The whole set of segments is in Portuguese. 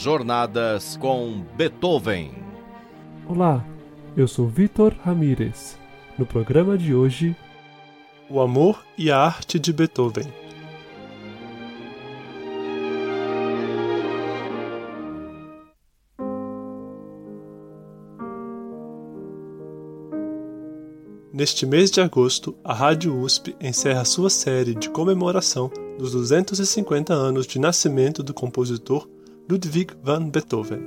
Jornadas com Beethoven. Olá, eu sou Vitor Ramírez. No programa de hoje, O amor e a arte de Beethoven. Neste mês de agosto, a Rádio USP encerra sua série de comemoração dos 250 anos de nascimento do compositor Ludwig van Beethoven.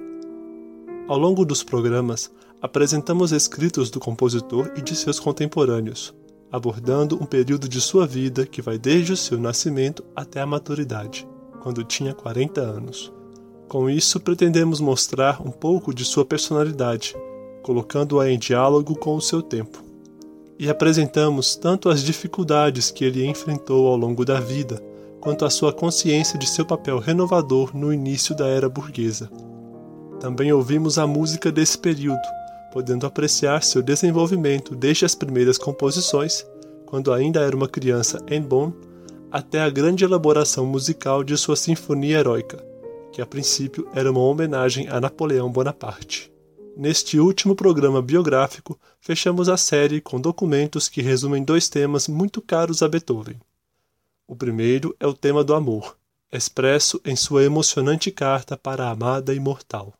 Ao longo dos programas, apresentamos escritos do compositor e de seus contemporâneos, abordando um período de sua vida que vai desde o seu nascimento até a maturidade, quando tinha 40 anos. Com isso, pretendemos mostrar um pouco de sua personalidade, colocando-a em diálogo com o seu tempo. E apresentamos tanto as dificuldades que ele enfrentou ao longo da vida, quanto a sua consciência de seu papel renovador no início da era burguesa. Também ouvimos a música desse período, podendo apreciar seu desenvolvimento desde as primeiras composições, quando ainda era uma criança em Bonn, até a grande elaboração musical de sua Sinfonia Heróica, que a princípio era uma homenagem a Napoleão Bonaparte. Neste último programa biográfico, fechamos a série com documentos que resumem dois temas muito caros a Beethoven. O primeiro é o tema do amor, expresso em sua emocionante carta para a amada imortal.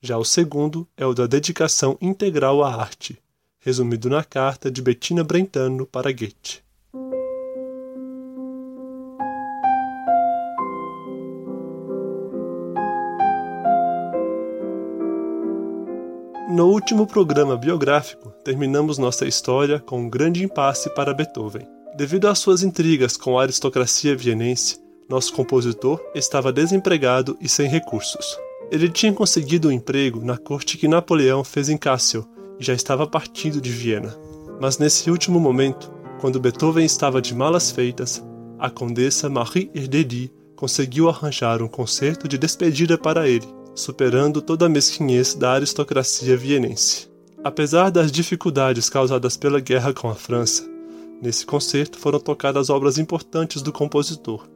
Já o segundo é o da dedicação integral à arte, resumido na carta de Bettina Brentano para Goethe. No último programa biográfico, terminamos nossa história com um grande impasse para Beethoven. Devido às suas intrigas com a aristocracia vienense, nosso compositor estava desempregado e sem recursos. Ele tinha conseguido um emprego na corte que Napoleão fez em Kassel e já estava partindo de Viena. Mas nesse último momento, quando Beethoven estava de malas feitas, a condessa Marie Erdedy conseguiu arranjar um concerto de despedida para ele, superando toda a mesquinhez da aristocracia vienense. Apesar das dificuldades causadas pela guerra com a França, nesse concerto foram tocadas obras importantes do compositor,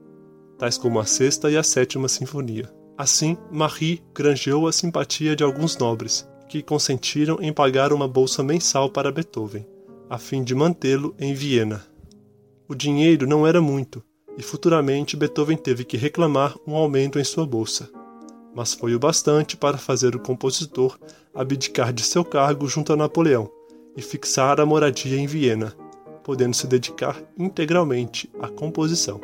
tais como a Sexta e a Sétima Sinfonia. Assim, Marie granjeou a simpatia de alguns nobres, que consentiram em pagar uma bolsa mensal para Beethoven, a fim de mantê-lo em Viena. O dinheiro não era muito, e futuramente Beethoven teve que reclamar um aumento em sua bolsa. Mas foi o bastante para fazer o compositor abdicar de seu cargo junto a Napoleão e fixar a moradia em Viena, podendo se dedicar integralmente à composição.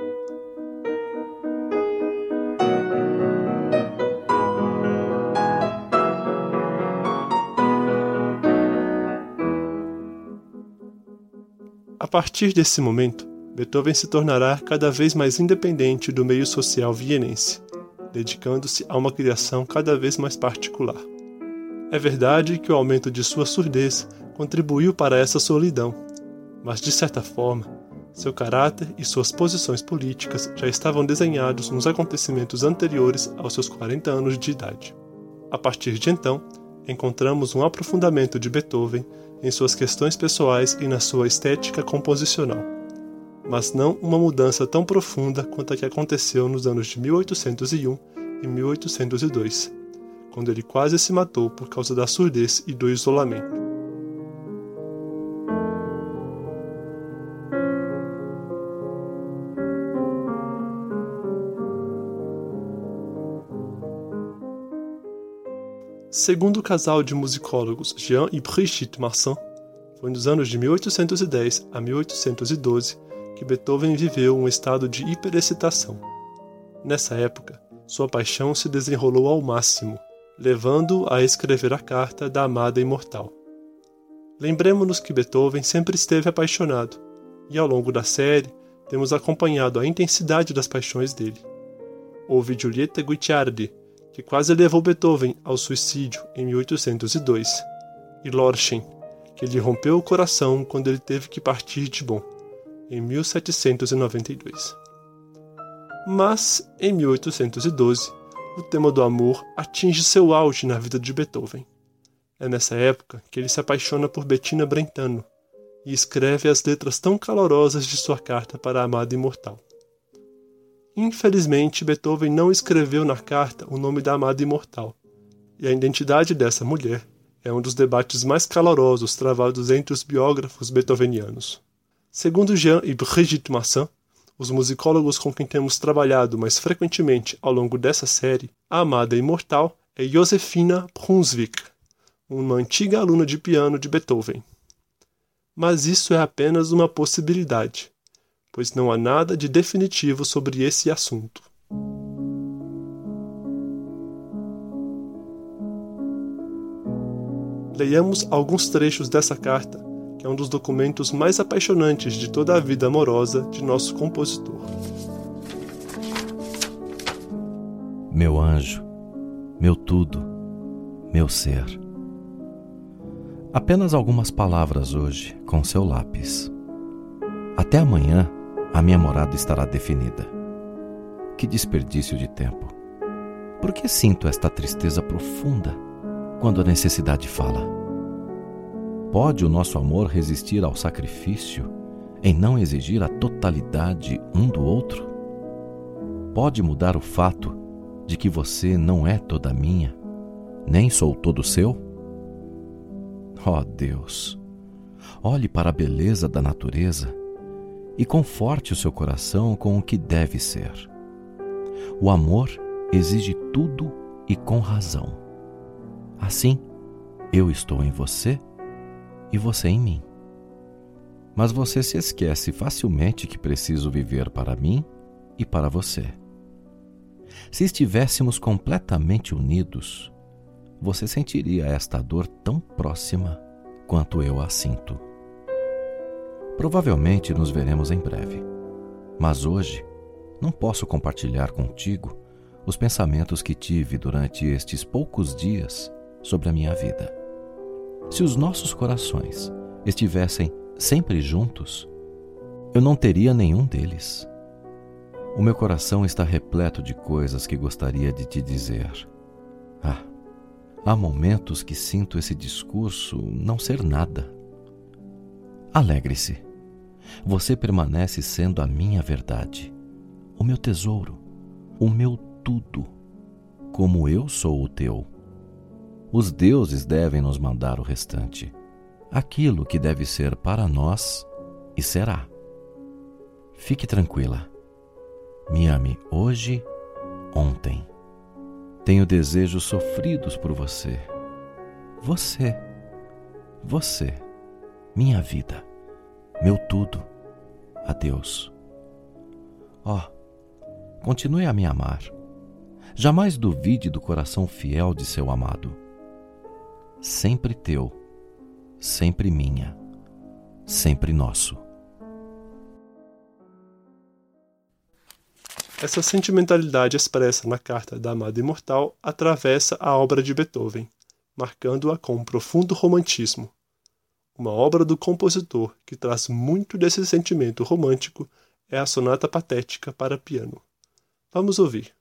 A partir desse momento, Beethoven se tornará cada vez mais independente do meio social vienense, dedicando-se a uma criação cada vez mais particular. É verdade que o aumento de sua surdez contribuiu para essa solidão, mas de certa forma, seu caráter e suas posições políticas já estavam desenhados nos acontecimentos anteriores aos seus 40 anos de idade. A partir de então, encontramos um aprofundamento de Beethoven em suas questões pessoais e na sua estética composicional, mas não uma mudança tão profunda quanto a que aconteceu nos anos de 1801 e 1802, quando ele quase se matou por causa da surdez e do isolamento. Segundo o casal de musicólogos Jean e Brigitte Marsan, foi nos anos de 1810 a 1812 que Beethoven viveu um estado de hiperexcitação. Nessa época, sua paixão se desenrolou ao máximo, levando-o a escrever a carta da amada imortal. Lembremos-nos que Beethoven sempre esteve apaixonado, e ao longo da série temos acompanhado a intensidade das paixões dele. Houve Giulietta Guicciardi, que quase levou Beethoven ao suicídio em 1802, e Lorchen, que lhe rompeu o coração quando ele teve que partir de Bonn, em 1792. Mas, em 1812, o tema do amor atinge seu auge na vida de Beethoven. É nessa época que ele se apaixona por Bettina Brentano e escreve as letras tão calorosas de sua carta para a amada imortal. Infelizmente, Beethoven não escreveu na carta o nome da amada imortal, e a identidade dessa mulher é um dos debates mais calorosos travados entre os biógrafos beethovenianos. Segundo Jean e Brigitte Massin, os musicólogos com quem temos trabalhado mais frequentemente ao longo dessa série, a amada imortal é Josefina Brunswick, uma antiga aluna de piano de Beethoven. Mas isso é apenas uma possibilidade pois não há nada de definitivo sobre esse assunto. Leiamos alguns trechos dessa carta, que é um dos documentos mais apaixonantes de toda a vida amorosa de nosso compositor. Meu anjo, meu tudo, meu ser. Apenas algumas palavras hoje com seu lápis. Até amanhã a minha morada estará definida. Que desperdício de tempo. Por que sinto esta tristeza profunda quando a necessidade fala? Pode o nosso amor resistir ao sacrifício em não exigir a totalidade um do outro? Pode mudar o fato de que você não é toda minha, nem sou todo seu? Oh Deus, olhe para a beleza da natureza e conforte o seu coração com o que deve ser. O amor exige tudo e com razão. Assim, eu estou em você e você em mim. Mas você se esquece facilmente que preciso viver para mim e para você. Se estivéssemos completamente unidos, você sentiria esta dor tão próxima quanto eu a sinto. Provavelmente nos veremos em breve. Mas hoje não posso compartilhar contigo os pensamentos que tive durante estes poucos dias sobre a minha vida. Se os nossos corações estivessem sempre juntos, eu não teria nenhum deles. O meu coração está repleto de coisas que gostaria de te dizer. Ah, há momentos que sinto esse discurso não ser nada Alegre-se. Você permanece sendo a minha verdade, o meu tesouro, o meu tudo, como eu sou o teu. Os deuses devem nos mandar o restante, aquilo que deve ser para nós e será. Fique tranquila. Me ame hoje, ontem. Tenho desejos sofridos por você. Você. Você minha vida, meu tudo, a Deus. Ó, oh, continue a me amar. Jamais duvide do coração fiel de seu amado. Sempre teu, sempre minha, sempre nosso. Essa sentimentalidade expressa na carta da amada imortal atravessa a obra de Beethoven, marcando-a com um profundo romantismo uma obra do compositor que traz muito desse sentimento romântico é a Sonata Patética para piano. Vamos ouvir.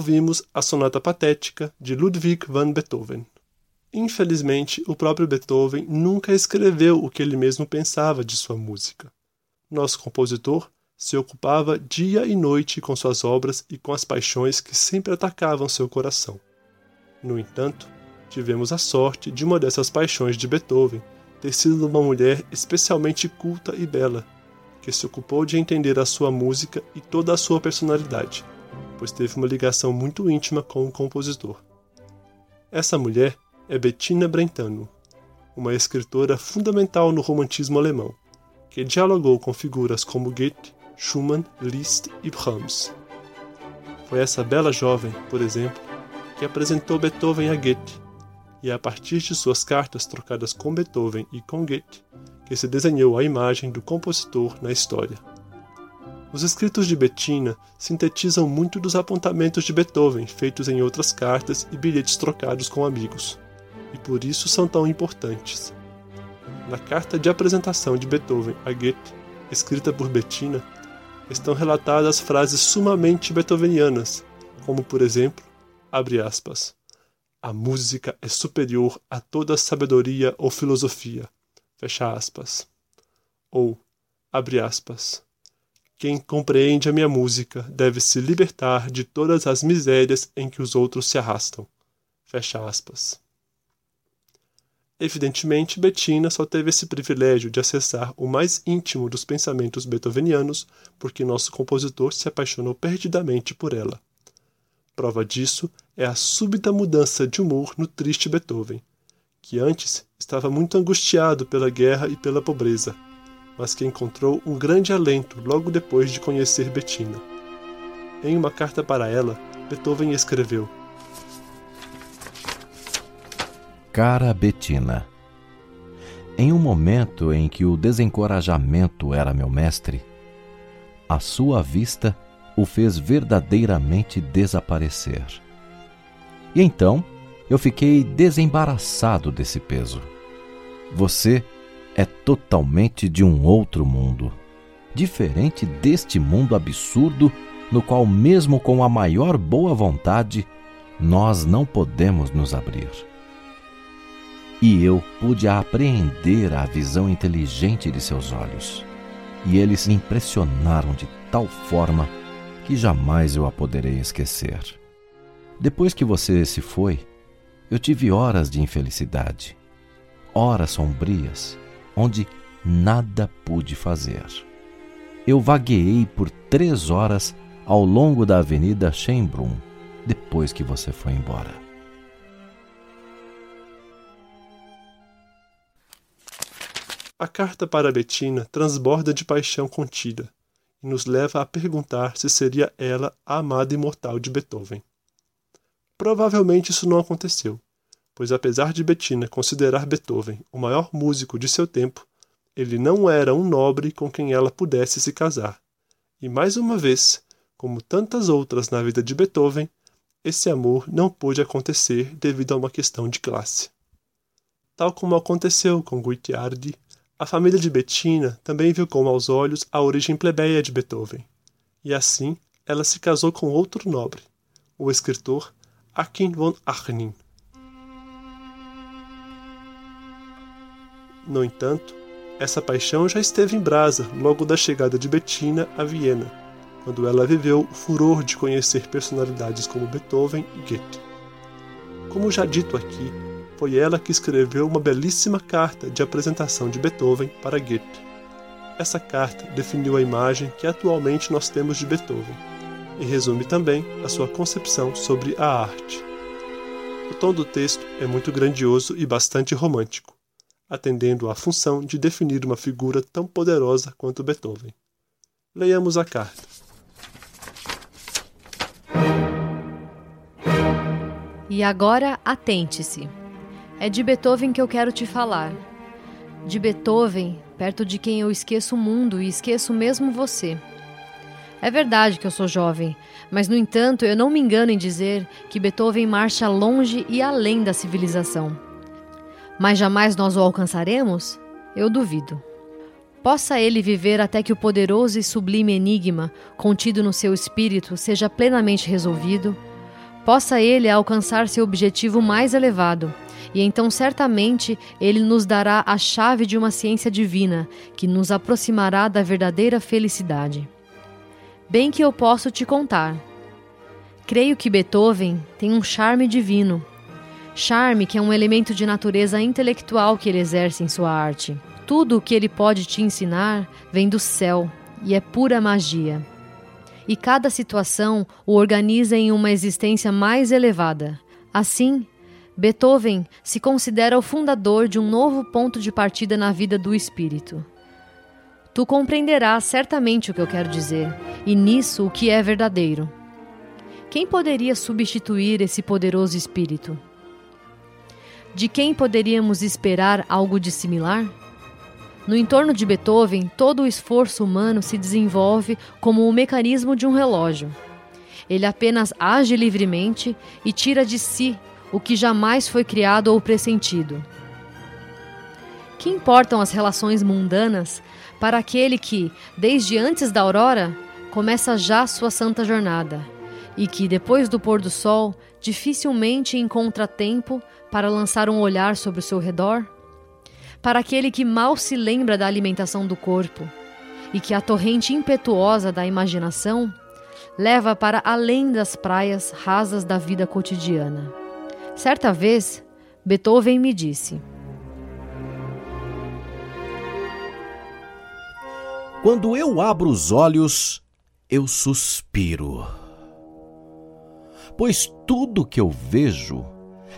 Ouvimos a Sonata Patética de Ludwig van Beethoven. Infelizmente, o próprio Beethoven nunca escreveu o que ele mesmo pensava de sua música. Nosso compositor se ocupava dia e noite com suas obras e com as paixões que sempre atacavam seu coração. No entanto, tivemos a sorte de uma dessas paixões de Beethoven ter sido uma mulher especialmente culta e bela, que se ocupou de entender a sua música e toda a sua personalidade, pois teve uma ligação muito íntima com o compositor. Essa mulher é Bettina Brentano, uma escritora fundamental no romantismo alemão, que dialogou com figuras como Goethe, Schumann, Liszt e Brahms. Foi essa bela jovem, por exemplo, que apresentou Beethoven a Goethe, e é a partir de suas cartas trocadas com Beethoven e com Goethe que se desenhou a imagem do compositor na história. Os escritos de Bettina sintetizam muito dos apontamentos de Beethoven feitos em outras cartas e bilhetes trocados com amigos, e por isso são tão importantes. Na carta de apresentação de Beethoven a Goethe, escrita por Bettina, estão relatadas frases sumamente beethovenianas, como por exemplo, abre aspas, a música é superior a toda sabedoria ou filosofia, fecha aspas. Ou, abre aspas, quem compreende a minha música deve se libertar de todas as misérias em que os outros se arrastam. Fecha aspas. Evidentemente, Bettina só teve esse privilégio de acessar o mais íntimo dos pensamentos beethovenianos porque nosso compositor se apaixonou perdidamente por ela. Prova disso é a súbita mudança de humor no triste Beethoven, que antes estava muito angustiado pela guerra e pela pobreza mas que encontrou um grande alento logo depois de conhecer Bettina. Em uma carta para ela, Beethoven escreveu: Cara Bettina, em um momento em que o desencorajamento era meu mestre, a sua vista o fez verdadeiramente desaparecer. E então eu fiquei desembaraçado desse peso. Você é totalmente de um outro mundo, diferente deste mundo absurdo no qual, mesmo com a maior boa vontade, nós não podemos nos abrir. E eu pude apreender a visão inteligente de seus olhos, e eles me impressionaram de tal forma que jamais eu a poderei esquecer. Depois que você se foi, eu tive horas de infelicidade, horas sombrias, onde nada pude fazer. Eu vagueei por três horas ao longo da Avenida Schönbrunn depois que você foi embora. A carta para Bettina transborda de paixão contida e nos leva a perguntar se seria ela a amada imortal de Beethoven. Provavelmente isso não aconteceu, pois apesar de Bettina considerar Beethoven o maior músico de seu tempo, ele não era um nobre com quem ela pudesse se casar. E mais uma vez, como tantas outras na vida de Beethoven, esse amor não pôde acontecer devido a uma questão de classe. Tal como aconteceu com Guittiardi, a família de Bettina também viu com maus olhos a origem plebeia de Beethoven, e assim ela se casou com outro nobre, o escritor Achim von Arnim. No entanto, essa paixão já esteve em brasa logo da chegada de Bettina a Viena, quando ela viveu o furor de conhecer personalidades como Beethoven e Goethe. Como já dito aqui, foi ela que escreveu uma belíssima carta de apresentação de Beethoven para Goethe. Essa carta definiu a imagem que atualmente nós temos de Beethoven e resume também a sua concepção sobre a arte. O tom do texto é muito grandioso e bastante romântico atendendo à função de definir uma figura tão poderosa quanto Beethoven. Leiamos a carta. E agora atente-se. É de Beethoven que eu quero te falar. De Beethoven, perto de quem eu esqueço o mundo e esqueço mesmo você. É verdade que eu sou jovem, mas no entanto eu não me engano em dizer que Beethoven marcha longe e além da civilização mas jamais nós o alcançaremos? Eu duvido. Possa ele viver até que o poderoso e sublime enigma contido no seu espírito seja plenamente resolvido, possa ele alcançar seu objetivo mais elevado, e então certamente ele nos dará a chave de uma ciência divina que nos aproximará da verdadeira felicidade. Bem que eu posso te contar. Creio que Beethoven tem um charme divino Charme, que é um elemento de natureza intelectual que ele exerce em sua arte. Tudo o que ele pode te ensinar vem do céu e é pura magia. E cada situação o organiza em uma existência mais elevada. Assim, Beethoven se considera o fundador de um novo ponto de partida na vida do espírito. Tu compreenderás certamente o que eu quero dizer, e nisso o que é verdadeiro. Quem poderia substituir esse poderoso espírito? De quem poderíamos esperar algo de similar? No entorno de Beethoven, todo o esforço humano se desenvolve como o mecanismo de um relógio. Ele apenas age livremente e tira de si o que jamais foi criado ou pressentido. Que importam as relações mundanas para aquele que, desde antes da aurora, começa já sua santa jornada e que, depois do pôr do sol, dificilmente encontra tempo para lançar um olhar sobre o seu redor? Para aquele que mal se lembra da alimentação do corpo e que a torrente impetuosa da imaginação leva para além das praias rasas da vida cotidiana. Certa vez, Beethoven me disse: Quando eu abro os olhos, eu suspiro. Pois tudo que eu vejo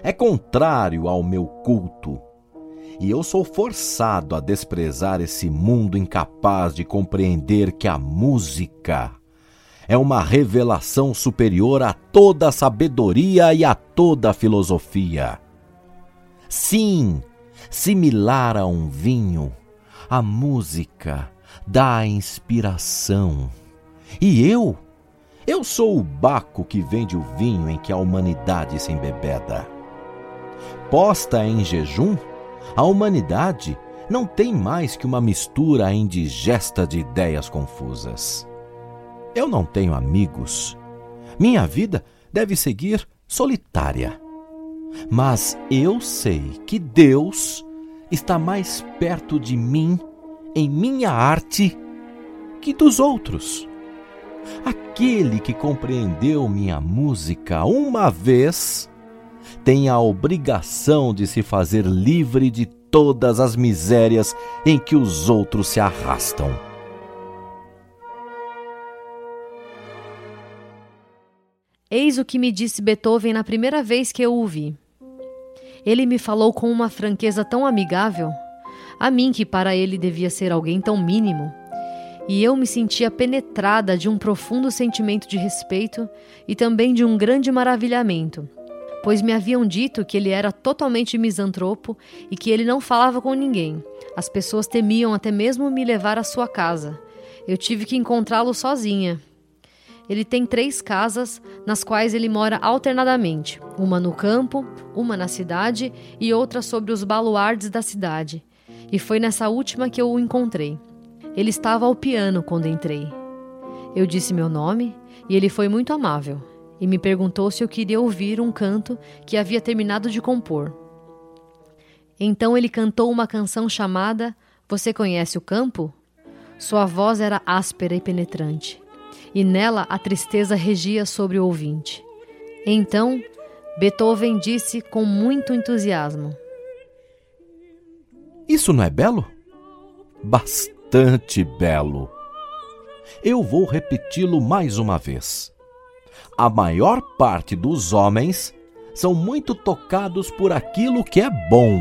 é contrário ao meu culto, e eu sou forçado a desprezar esse mundo incapaz de compreender que a música é uma revelação superior a toda a sabedoria e a toda a filosofia. Sim, similar a um vinho, a música dá inspiração. E eu? Eu sou o Baco que vende o vinho em que a humanidade se embebeda. Posta em jejum, a humanidade não tem mais que uma mistura indigesta de ideias confusas. Eu não tenho amigos. Minha vida deve seguir solitária. Mas eu sei que Deus está mais perto de mim em minha arte que dos outros. Aquele que compreendeu minha música uma vez tem a obrigação de se fazer livre de todas as misérias em que os outros se arrastam. Eis o que me disse Beethoven na primeira vez que eu o vi. Ele me falou com uma franqueza tão amigável a mim que para ele devia ser alguém tão mínimo. E eu me sentia penetrada de um profundo sentimento de respeito e também de um grande maravilhamento, pois me haviam dito que ele era totalmente misantropo e que ele não falava com ninguém. As pessoas temiam até mesmo me levar à sua casa. Eu tive que encontrá-lo sozinha. Ele tem três casas nas quais ele mora alternadamente: uma no campo, uma na cidade e outra sobre os baluardes da cidade e foi nessa última que eu o encontrei. Ele estava ao piano quando entrei. Eu disse meu nome e ele foi muito amável e me perguntou se eu queria ouvir um canto que havia terminado de compor. Então ele cantou uma canção chamada Você Conhece o Campo? Sua voz era áspera e penetrante, e nela a tristeza regia sobre o ouvinte. Então, Beethoven disse com muito entusiasmo: isso não é belo? Bastante belo. Eu vou repeti-lo mais uma vez. A maior parte dos homens são muito tocados por aquilo que é bom,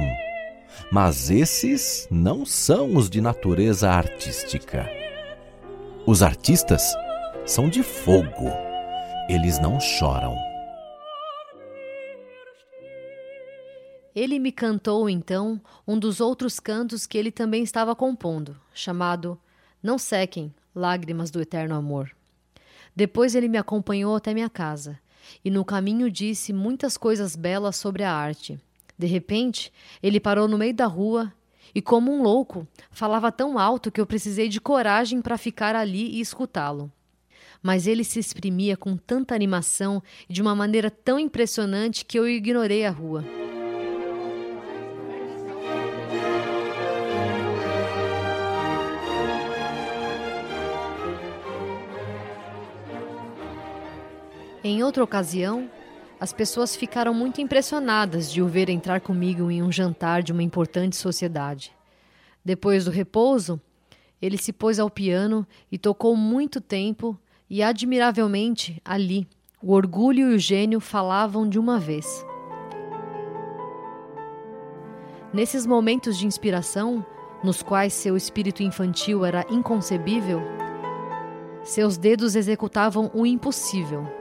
mas esses não são os de natureza artística. Os artistas são de fogo, eles não choram. Ele me cantou então um dos outros cantos que ele também estava compondo, chamado Não Sequem, Lágrimas do Eterno Amor. Depois ele me acompanhou até minha casa e no caminho disse muitas coisas belas sobre a arte. De repente, ele parou no meio da rua e, como um louco, falava tão alto que eu precisei de coragem para ficar ali e escutá-lo. Mas ele se exprimia com tanta animação e de uma maneira tão impressionante que eu ignorei a rua. Em outra ocasião, as pessoas ficaram muito impressionadas de o ver entrar comigo em um jantar de uma importante sociedade. Depois do repouso, ele se pôs ao piano e tocou muito tempo e admiravelmente ali. O orgulho e o gênio falavam de uma vez. Nesses momentos de inspiração, nos quais seu espírito infantil era inconcebível, seus dedos executavam o impossível.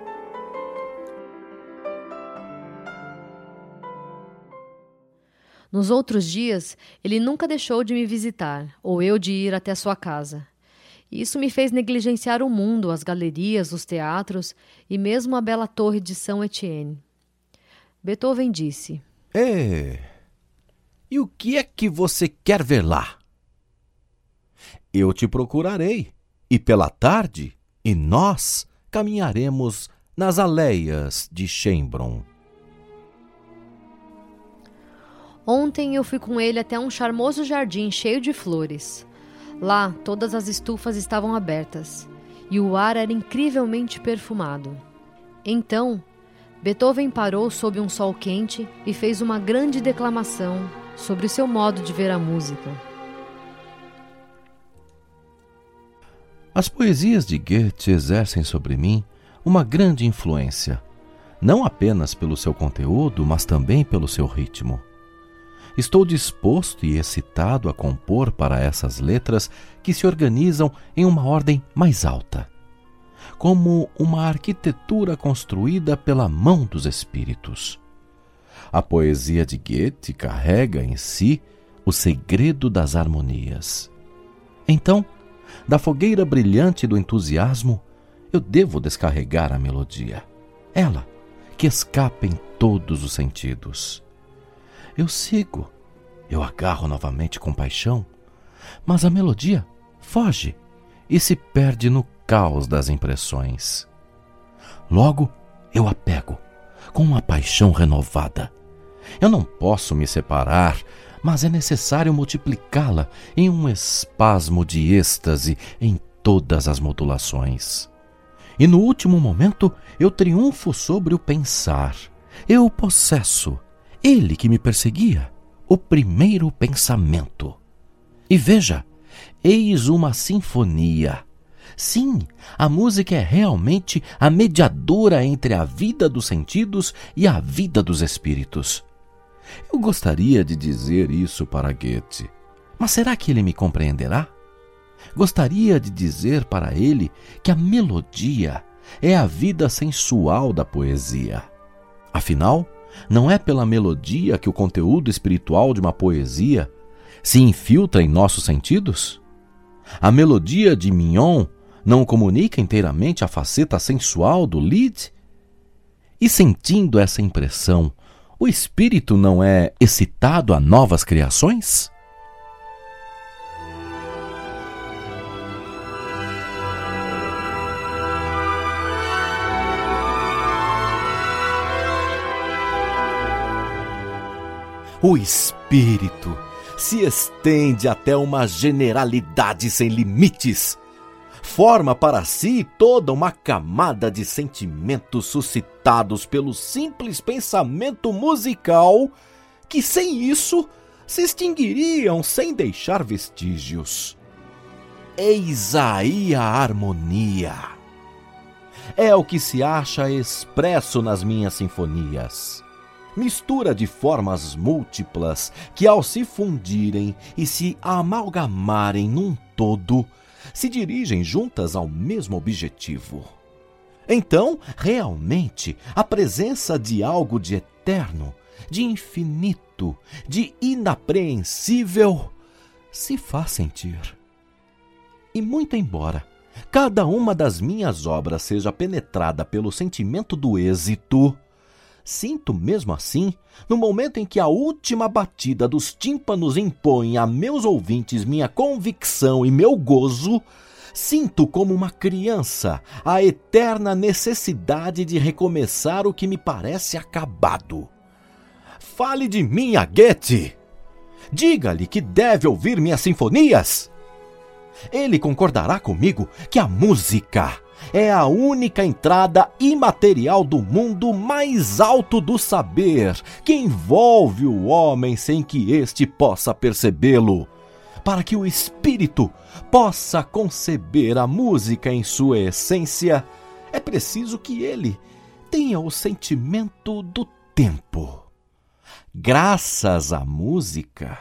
Nos outros dias, ele nunca deixou de me visitar, ou eu de ir até sua casa. Isso me fez negligenciar o mundo, as galerias, os teatros e mesmo a bela torre de São Etienne. Beethoven disse: É, e o que é que você quer ver lá? Eu te procurarei, e pela tarde, e nós caminharemos nas aleias de Chembron. Ontem eu fui com ele até um charmoso jardim cheio de flores. Lá, todas as estufas estavam abertas e o ar era incrivelmente perfumado. Então, Beethoven parou sob um sol quente e fez uma grande declamação sobre o seu modo de ver a música. As poesias de Goethe exercem sobre mim uma grande influência, não apenas pelo seu conteúdo, mas também pelo seu ritmo. Estou disposto e excitado a compor para essas letras que se organizam em uma ordem mais alta, como uma arquitetura construída pela mão dos espíritos. A poesia de Goethe carrega em si o segredo das harmonias. Então, da fogueira brilhante do entusiasmo, eu devo descarregar a melodia. Ela, que escapa em todos os sentidos. Eu sigo, eu agarro novamente com paixão, mas a melodia foge e se perde no caos das impressões. Logo, eu a pego com uma paixão renovada eu não posso me separar, mas é necessário multiplicá-la em um espasmo de êxtase em todas as modulações. E no último momento eu triunfo sobre o pensar. Eu possesso, ele que me perseguia, o primeiro pensamento. E veja, eis uma sinfonia. Sim, a música é realmente a mediadora entre a vida dos sentidos e a vida dos espíritos. Eu gostaria de dizer isso para Goethe, mas será que ele me compreenderá? Gostaria de dizer para ele que a melodia é a vida sensual da poesia. Afinal, não é pela melodia que o conteúdo espiritual de uma poesia se infiltra em nossos sentidos? A melodia de Mignon não comunica inteiramente a faceta sensual do Lied? E sentindo essa impressão, o espírito não é excitado a novas criações? O espírito se estende até uma generalidade sem limites forma para si toda uma camada de sentimentos suscitados pelo simples pensamento musical que, sem isso, se extinguiriam sem deixar vestígios. Eis aí a harmonia. É o que se acha expresso nas minhas sinfonias. Mistura de formas múltiplas que, ao se fundirem e se amalgamarem num todo, se dirigem juntas ao mesmo objetivo. Então, realmente, a presença de algo de eterno, de infinito, de inapreensível, se faz sentir. E muito embora cada uma das minhas obras seja penetrada pelo sentimento do êxito, Sinto mesmo assim, no momento em que a última batida dos tímpanos impõe a meus ouvintes minha convicção e meu gozo, sinto como uma criança a eterna necessidade de recomeçar o que me parece acabado. Fale de mim a Goethe! Diga-lhe que deve ouvir minhas sinfonias! Ele concordará comigo que a música é a única entrada imaterial do mundo mais alto do saber, que envolve o homem sem que este possa percebê-lo. para que o espírito possa conceber a música em sua essência, é preciso que ele tenha o sentimento do tempo. Graças à música,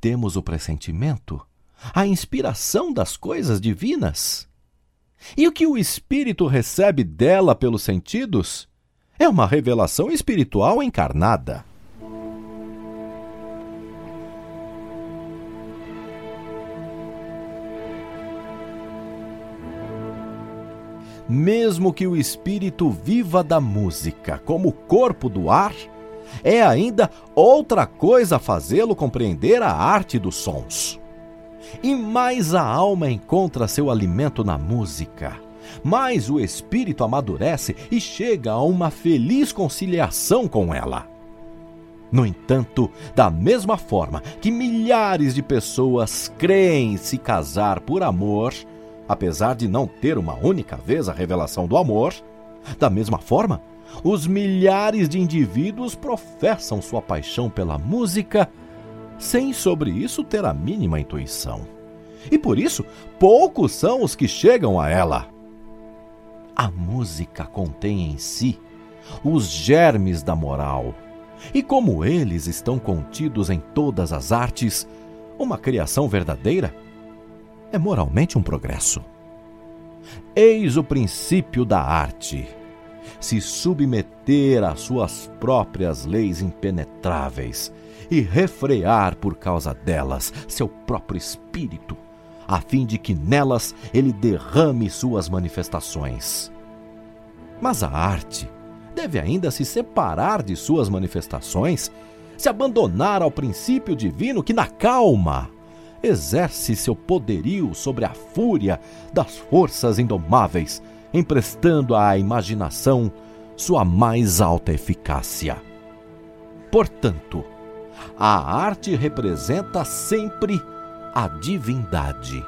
temos o pressentimento, a inspiração das coisas divinas. E o que o espírito recebe dela pelos sentidos é uma revelação espiritual encarnada. mesmo que o espírito viva da música como o corpo do ar, é ainda outra coisa fazê-lo compreender a arte dos sons. E mais a alma encontra seu alimento na música, mais o espírito amadurece e chega a uma feliz conciliação com ela. No entanto, da mesma forma que milhares de pessoas creem se casar por amor, apesar de não ter uma única vez a revelação do amor, da mesma forma, os milhares de indivíduos professam sua paixão pela música sem sobre isso ter a mínima intuição. E por isso, poucos são os que chegam a ela. A música contém em si os germes da moral, e como eles estão contidos em todas as artes, uma criação verdadeira é moralmente um progresso. Eis o princípio da arte: se submeter às suas próprias leis impenetráveis e refrear por causa delas seu próprio espírito, a fim de que nelas ele derrame suas manifestações. Mas a arte deve ainda se separar de suas manifestações, se abandonar ao princípio divino que na calma exerce seu poderio sobre a fúria das forças indomáveis, emprestando à imaginação sua mais alta eficácia. Portanto, a arte representa sempre a divindade,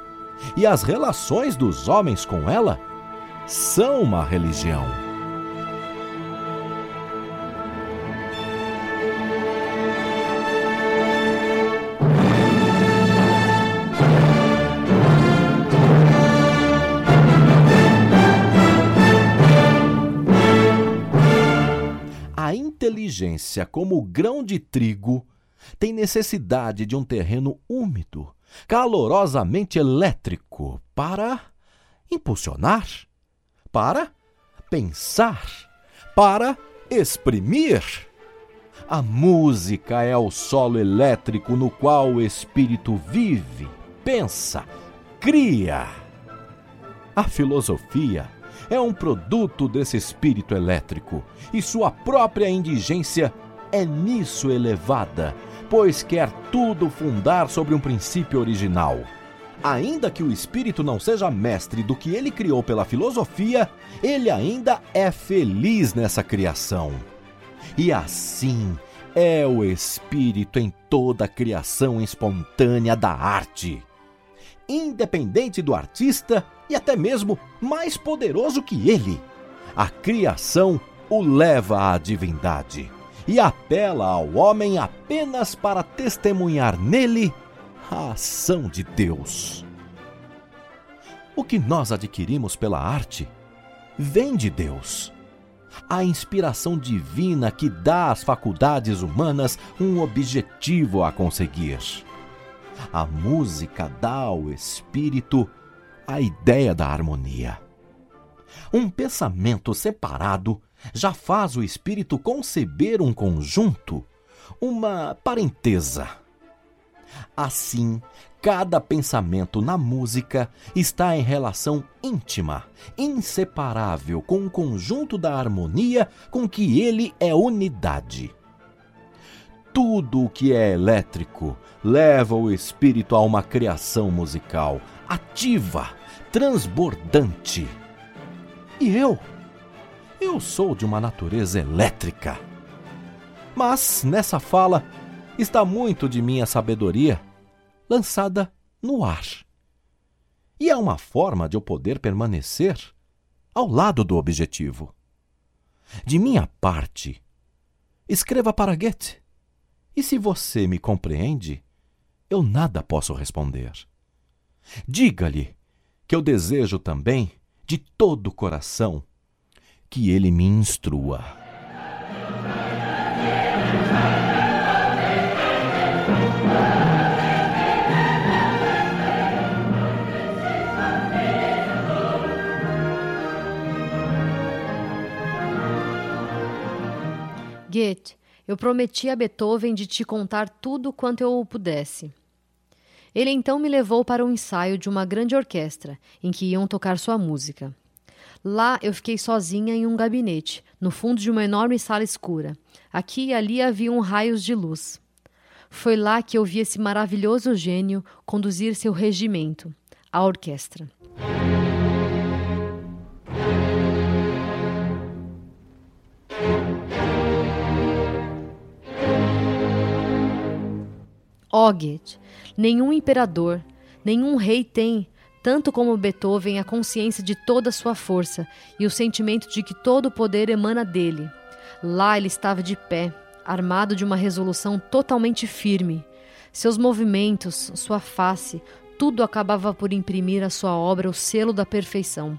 e as relações dos homens com ela são uma religião. inteligência como grão de trigo tem necessidade de um terreno úmido, calorosamente elétrico para impulsionar, para pensar, para exprimir. A música é o solo elétrico no qual o espírito vive, pensa, cria. A filosofia é um produto desse espírito elétrico e sua própria indigência é nisso elevada, pois quer tudo fundar sobre um princípio original. Ainda que o espírito não seja mestre do que ele criou pela filosofia, ele ainda é feliz nessa criação. E assim é o espírito em toda a criação espontânea da arte. Independente do artista, e até mesmo mais poderoso que ele. A criação o leva à divindade e apela ao homem apenas para testemunhar nele a ação de Deus. O que nós adquirimos pela arte vem de Deus. A inspiração divina que dá às faculdades humanas um objetivo a conseguir. A música dá ao espírito a ideia da harmonia. Um pensamento separado já faz o espírito conceber um conjunto, uma parentesa. Assim, cada pensamento na música está em relação íntima, inseparável com o conjunto da harmonia com que ele é unidade. Tudo o que é elétrico leva o espírito a uma criação musical, ativa, transbordante. E eu? Eu sou de uma natureza elétrica. Mas nessa fala está muito de minha sabedoria lançada no ar. E é uma forma de eu poder permanecer ao lado do objetivo. De minha parte, escreva para Goethe. E se você me compreende, eu nada posso responder. Diga-lhe que eu desejo também, de todo o coração, que ele me instrua. Goethe, eu prometi a Beethoven de te contar tudo quanto eu pudesse. Ele então me levou para um ensaio de uma grande orquestra, em que iam tocar sua música. Lá eu fiquei sozinha em um gabinete, no fundo de uma enorme sala escura. Aqui e ali haviam raios de luz. Foi lá que eu vi esse maravilhoso gênio conduzir seu regimento, a orquestra. Oget, nenhum imperador, nenhum rei tem, tanto como Beethoven, a consciência de toda a sua força e o sentimento de que todo o poder emana dele. Lá ele estava de pé, armado de uma resolução totalmente firme. Seus movimentos, sua face, tudo acabava por imprimir à sua obra o selo da perfeição.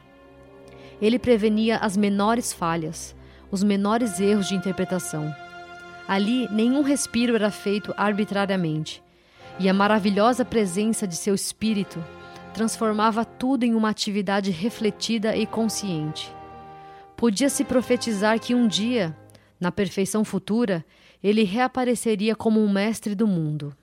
Ele prevenia as menores falhas, os menores erros de interpretação. Ali, nenhum respiro era feito arbitrariamente e a maravilhosa presença de seu espírito transformava tudo em uma atividade refletida e consciente. Podia-se profetizar que um dia, na perfeição futura, ele reapareceria como um mestre do mundo.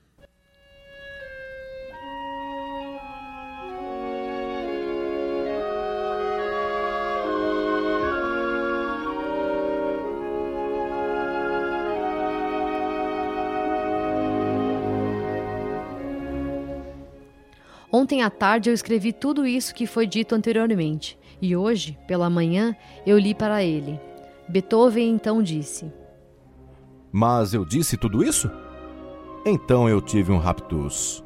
Ontem à tarde eu escrevi tudo isso que foi dito anteriormente, e hoje, pela manhã, eu li para ele. Beethoven então disse: Mas eu disse tudo isso? Então eu tive um raptus.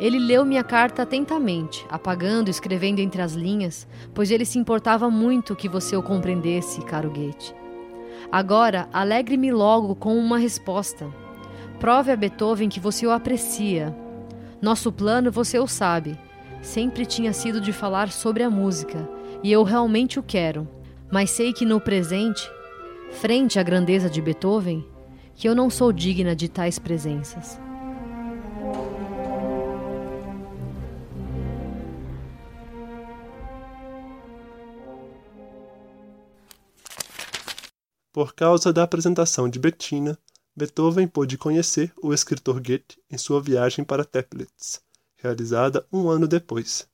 Ele leu minha carta atentamente, apagando e escrevendo entre as linhas, pois ele se importava muito que você o compreendesse, caro Goethe. Agora, alegre-me logo com uma resposta. Prove a Beethoven que você o aprecia, nosso plano, você o sabe, sempre tinha sido de falar sobre a música, e eu realmente o quero. Mas sei que no presente, frente à grandeza de Beethoven, que eu não sou digna de tais presenças. Por causa da apresentação de Bettina, Beethoven pôde conhecer o escritor Goethe em sua viagem para Teplitz, realizada um ano depois.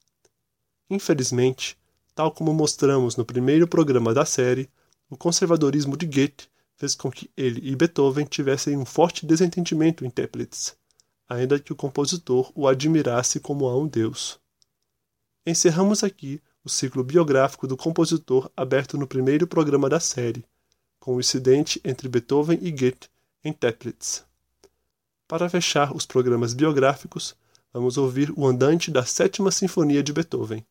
Infelizmente, tal como mostramos no primeiro programa da série, o conservadorismo de Goethe fez com que ele e Beethoven tivessem um forte desentendimento em Teplitz, ainda que o compositor o admirasse como a um deus. Encerramos aqui o ciclo biográfico do compositor aberto no primeiro programa da série, com o incidente entre Beethoven e Goethe em Teplitz. Para fechar os programas biográficos, vamos ouvir o andante da Sétima Sinfonia de Beethoven,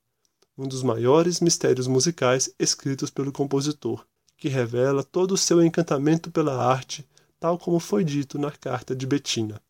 um dos maiores mistérios musicais escritos pelo compositor, que revela todo o seu encantamento pela arte, tal como foi dito na carta de Bettina.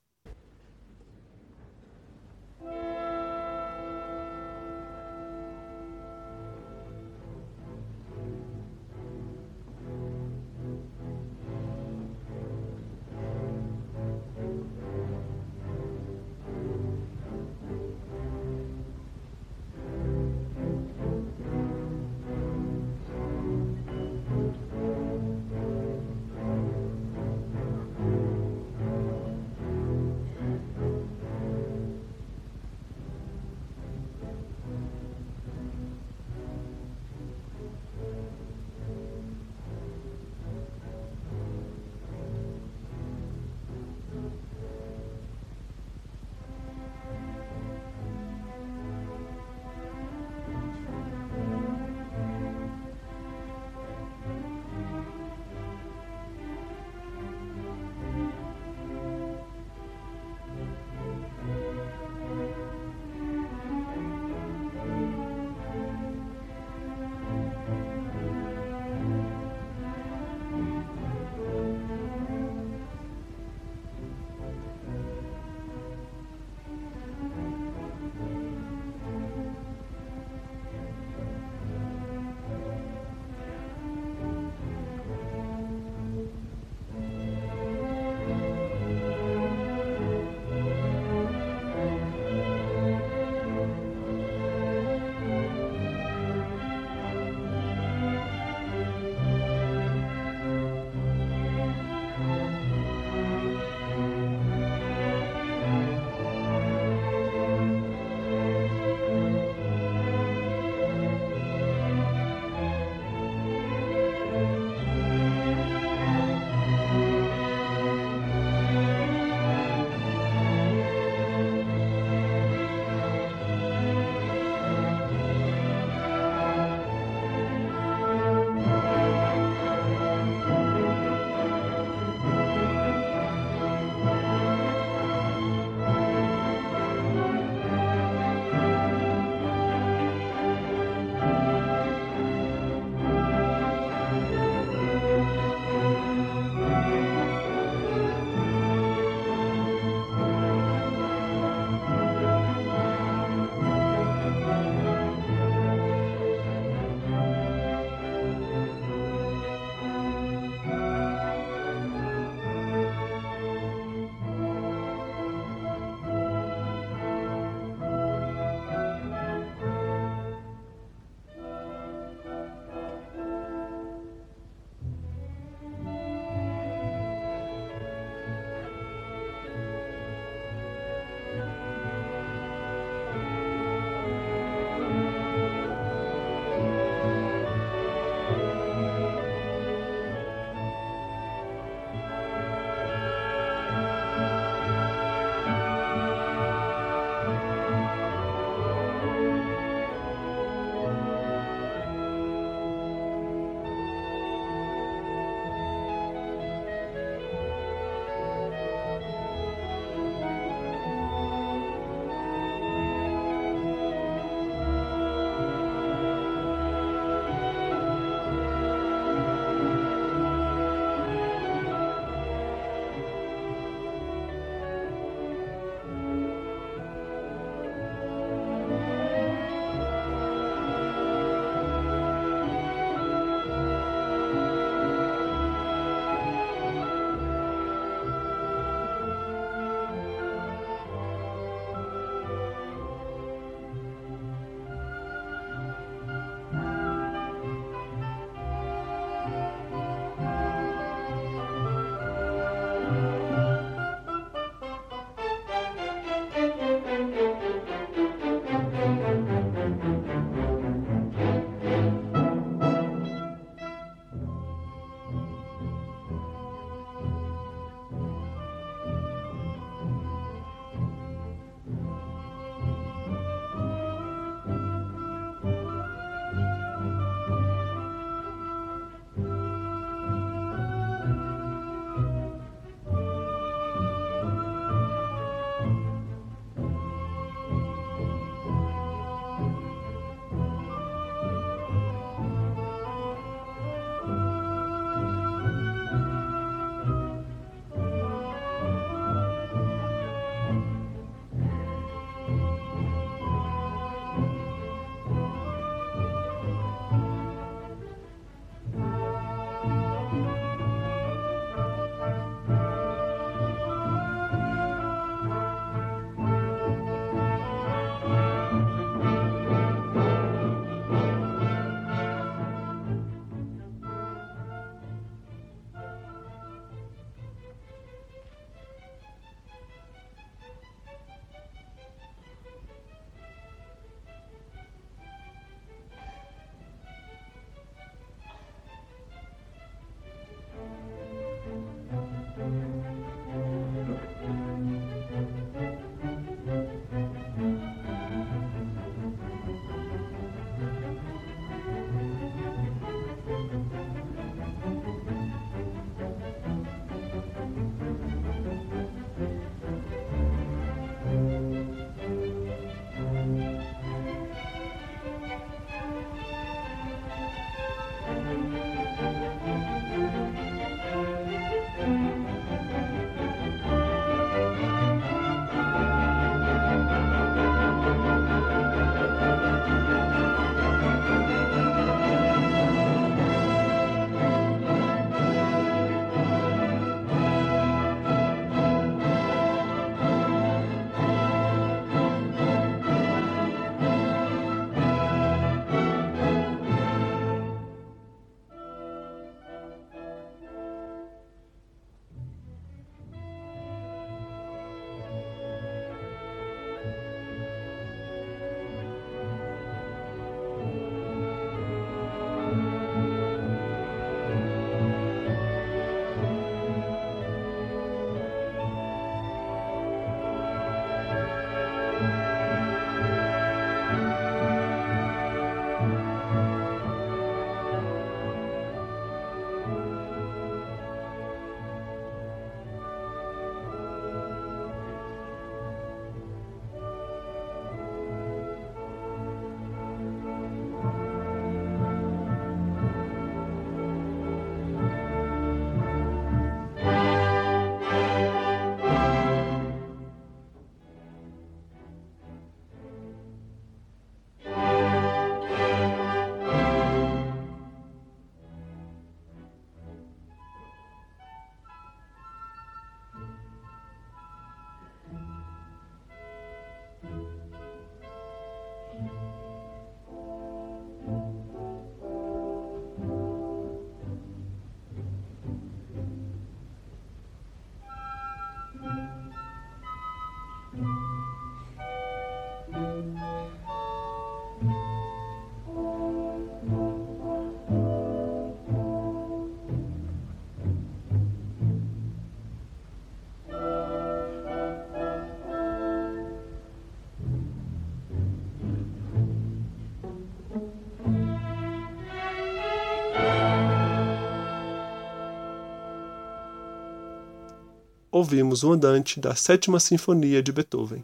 Ouvimos o andante da Sétima Sinfonia de Beethoven.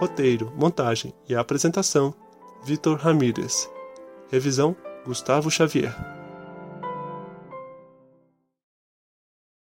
Roteiro, montagem e apresentação: Vitor Ramírez. Revisão: Gustavo Xavier.